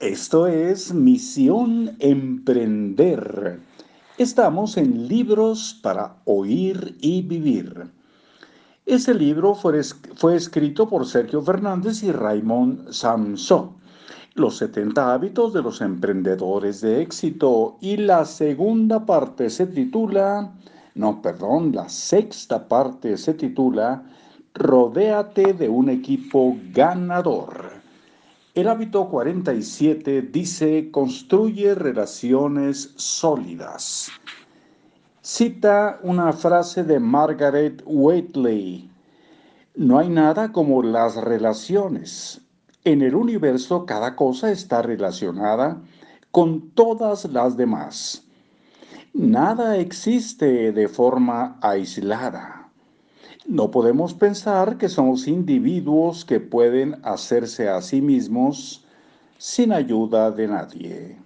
Esto es Misión Emprender. Estamos en Libros para Oír y Vivir. Este libro fue, fue escrito por Sergio Fernández y Raymond Samson. Los 70 hábitos de los emprendedores de éxito. Y la segunda parte se titula, no, perdón, la sexta parte se titula Rodéate de un equipo ganador. El hábito 47 dice, construye relaciones sólidas. Cita una frase de Margaret Waitley. No hay nada como las relaciones. En el universo cada cosa está relacionada con todas las demás. Nada existe de forma aislada. No podemos pensar que somos individuos que pueden hacerse a sí mismos sin ayuda de nadie.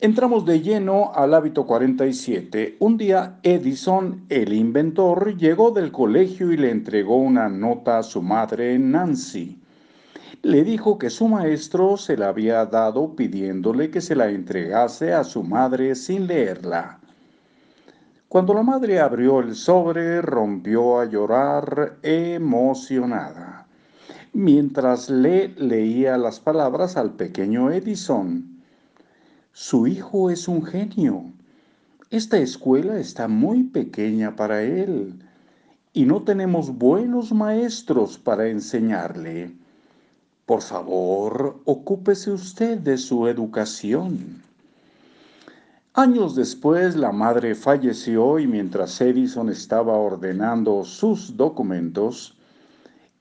Entramos de lleno al hábito 47. Un día Edison, el inventor, llegó del colegio y le entregó una nota a su madre Nancy. Le dijo que su maestro se la había dado pidiéndole que se la entregase a su madre sin leerla. Cuando la madre abrió el sobre, rompió a llorar emocionada, mientras le leía las palabras al pequeño Edison. Su hijo es un genio. Esta escuela está muy pequeña para él y no tenemos buenos maestros para enseñarle. Por favor, ocúpese usted de su educación. Años después, la madre falleció y mientras Edison estaba ordenando sus documentos,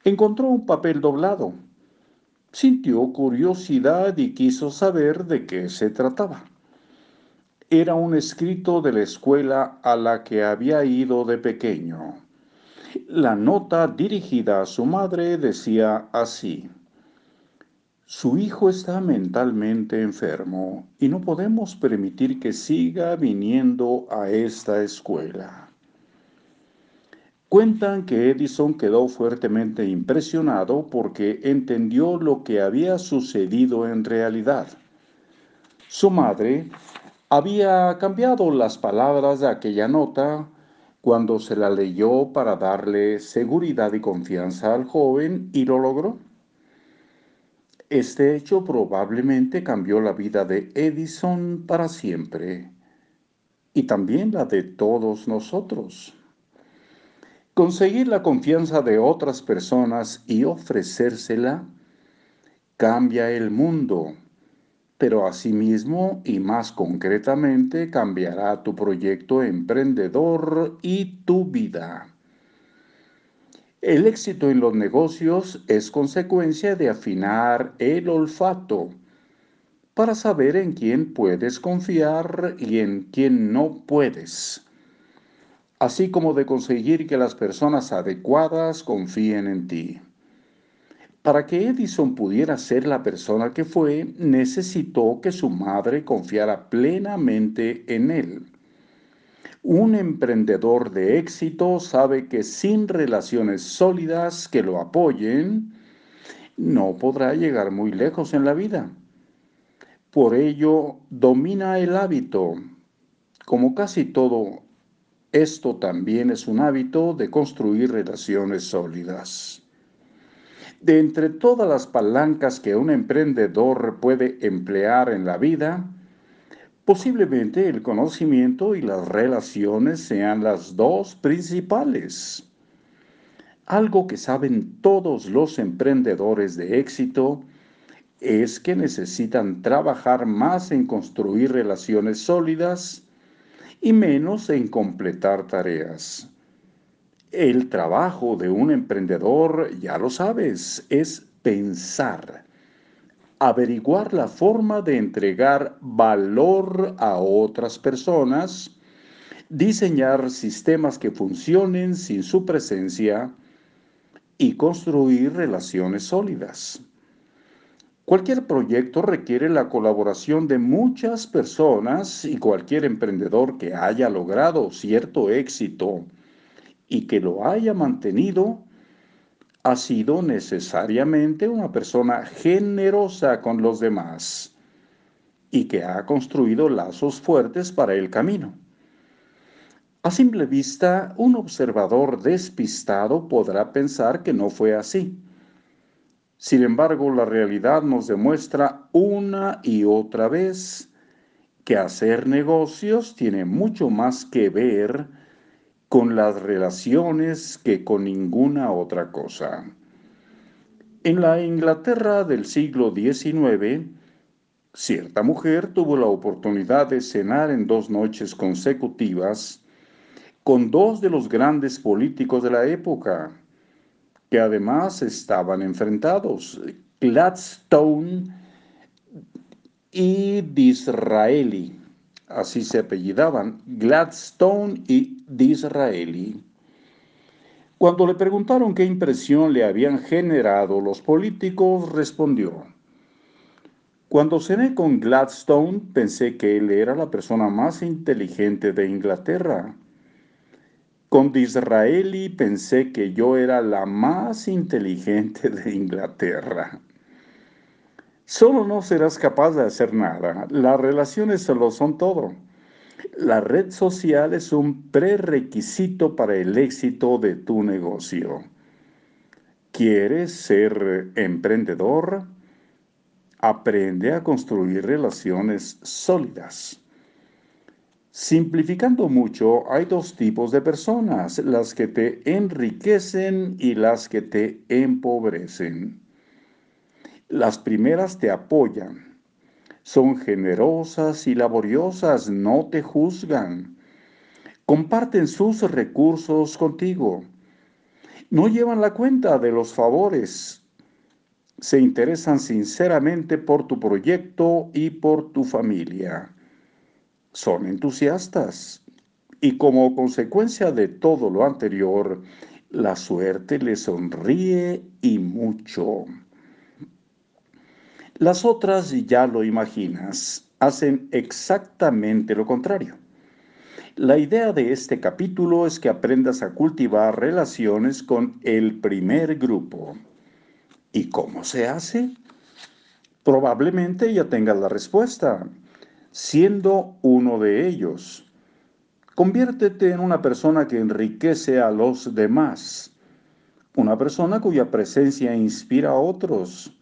encontró un papel doblado. Sintió curiosidad y quiso saber de qué se trataba. Era un escrito de la escuela a la que había ido de pequeño. La nota dirigida a su madre decía así. Su hijo está mentalmente enfermo y no podemos permitir que siga viniendo a esta escuela. Cuentan que Edison quedó fuertemente impresionado porque entendió lo que había sucedido en realidad. Su madre había cambiado las palabras de aquella nota cuando se la leyó para darle seguridad y confianza al joven y lo logró. Este hecho probablemente cambió la vida de Edison para siempre y también la de todos nosotros. Conseguir la confianza de otras personas y ofrecérsela cambia el mundo, pero asimismo y más concretamente cambiará tu proyecto emprendedor y tu vida. El éxito en los negocios es consecuencia de afinar el olfato para saber en quién puedes confiar y en quién no puedes, así como de conseguir que las personas adecuadas confíen en ti. Para que Edison pudiera ser la persona que fue, necesitó que su madre confiara plenamente en él. Un emprendedor de éxito sabe que sin relaciones sólidas que lo apoyen, no podrá llegar muy lejos en la vida. Por ello, domina el hábito. Como casi todo, esto también es un hábito de construir relaciones sólidas. De entre todas las palancas que un emprendedor puede emplear en la vida, Posiblemente el conocimiento y las relaciones sean las dos principales. Algo que saben todos los emprendedores de éxito es que necesitan trabajar más en construir relaciones sólidas y menos en completar tareas. El trabajo de un emprendedor, ya lo sabes, es pensar averiguar la forma de entregar valor a otras personas, diseñar sistemas que funcionen sin su presencia y construir relaciones sólidas. Cualquier proyecto requiere la colaboración de muchas personas y cualquier emprendedor que haya logrado cierto éxito y que lo haya mantenido ha sido necesariamente una persona generosa con los demás y que ha construido lazos fuertes para el camino. A simple vista, un observador despistado podrá pensar que no fue así. Sin embargo, la realidad nos demuestra una y otra vez que hacer negocios tiene mucho más que ver con las relaciones que con ninguna otra cosa. En la Inglaterra del siglo XIX, cierta mujer tuvo la oportunidad de cenar en dos noches consecutivas con dos de los grandes políticos de la época, que además estaban enfrentados, Gladstone y Disraeli, así se apellidaban, Gladstone y Disraeli. Cuando le preguntaron qué impresión le habían generado los políticos, respondió, cuando cené con Gladstone pensé que él era la persona más inteligente de Inglaterra con Disraeli pensé que yo era la más inteligente de Inglaterra. Solo no serás capaz de hacer nada. Las relaciones solo son todo. La red social es un prerequisito para el éxito de tu negocio. ¿Quieres ser emprendedor? Aprende a construir relaciones sólidas. Simplificando mucho, hay dos tipos de personas, las que te enriquecen y las que te empobrecen. Las primeras te apoyan, son generosas y laboriosas, no te juzgan, comparten sus recursos contigo, no llevan la cuenta de los favores, se interesan sinceramente por tu proyecto y por tu familia. Son entusiastas. Y como consecuencia de todo lo anterior, la suerte les sonríe y mucho. Las otras, ya lo imaginas, hacen exactamente lo contrario. La idea de este capítulo es que aprendas a cultivar relaciones con el primer grupo. ¿Y cómo se hace? Probablemente ya tengas la respuesta siendo uno de ellos. Conviértete en una persona que enriquece a los demás, una persona cuya presencia inspira a otros.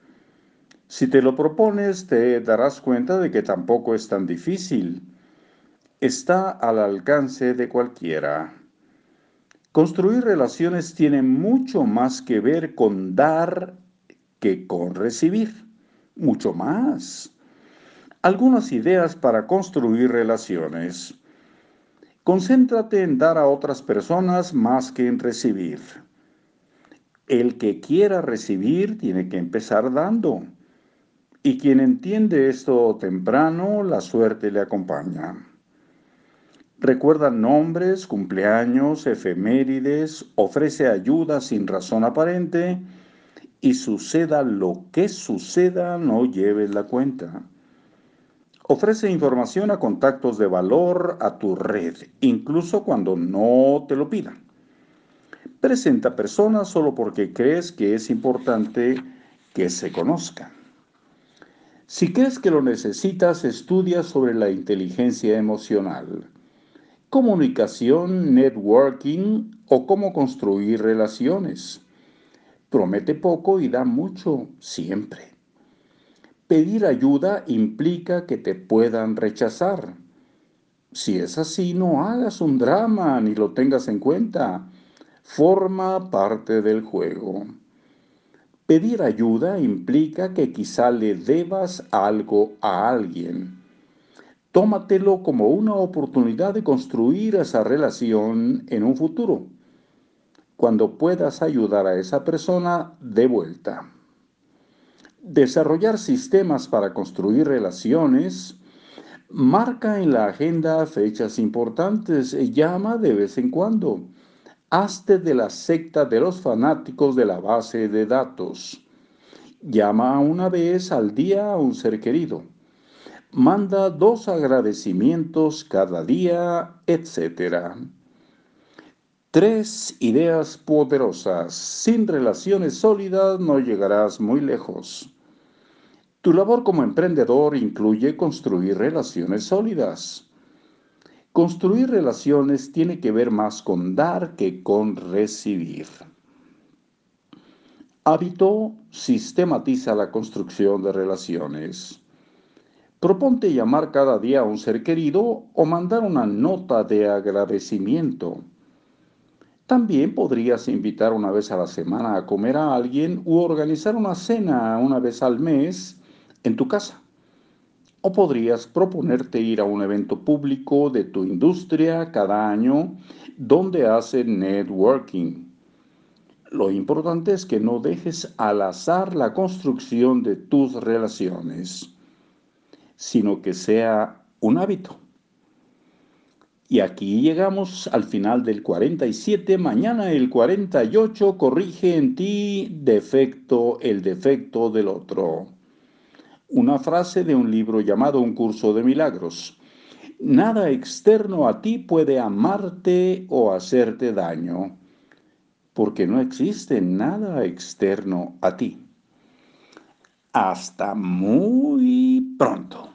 Si te lo propones, te darás cuenta de que tampoco es tan difícil. Está al alcance de cualquiera. Construir relaciones tiene mucho más que ver con dar que con recibir. Mucho más algunas ideas para construir relaciones. Concéntrate en dar a otras personas más que en recibir. El que quiera recibir tiene que empezar dando. Y quien entiende esto temprano, la suerte le acompaña. Recuerda nombres, cumpleaños, efemérides, ofrece ayuda sin razón aparente y suceda lo que suceda, no lleves la cuenta. Ofrece información a contactos de valor a tu red, incluso cuando no te lo pidan. Presenta personas solo porque crees que es importante que se conozcan. Si crees que lo necesitas, estudia sobre la inteligencia emocional, comunicación, networking o cómo construir relaciones. Promete poco y da mucho siempre. Pedir ayuda implica que te puedan rechazar. Si es así, no hagas un drama ni lo tengas en cuenta. Forma parte del juego. Pedir ayuda implica que quizá le debas algo a alguien. Tómatelo como una oportunidad de construir esa relación en un futuro, cuando puedas ayudar a esa persona de vuelta. Desarrollar sistemas para construir relaciones marca en la agenda fechas importantes, llama de vez en cuando. Hazte de la secta de los fanáticos de la base de datos. Llama una vez al día a un ser querido. Manda dos agradecimientos cada día, etc. Tres ideas poderosas. Sin relaciones sólidas no llegarás muy lejos. Tu labor como emprendedor incluye construir relaciones sólidas. Construir relaciones tiene que ver más con dar que con recibir. Hábito sistematiza la construcción de relaciones. Proponte llamar cada día a un ser querido o mandar una nota de agradecimiento. También podrías invitar una vez a la semana a comer a alguien u organizar una cena una vez al mes en tu casa. O podrías proponerte ir a un evento público de tu industria cada año donde hace networking. Lo importante es que no dejes al azar la construcción de tus relaciones, sino que sea un hábito. Y aquí llegamos al final del 47. Mañana el 48 corrige en ti defecto el defecto del otro. Una frase de un libro llamado Un curso de milagros. Nada externo a ti puede amarte o hacerte daño, porque no existe nada externo a ti. Hasta muy pronto.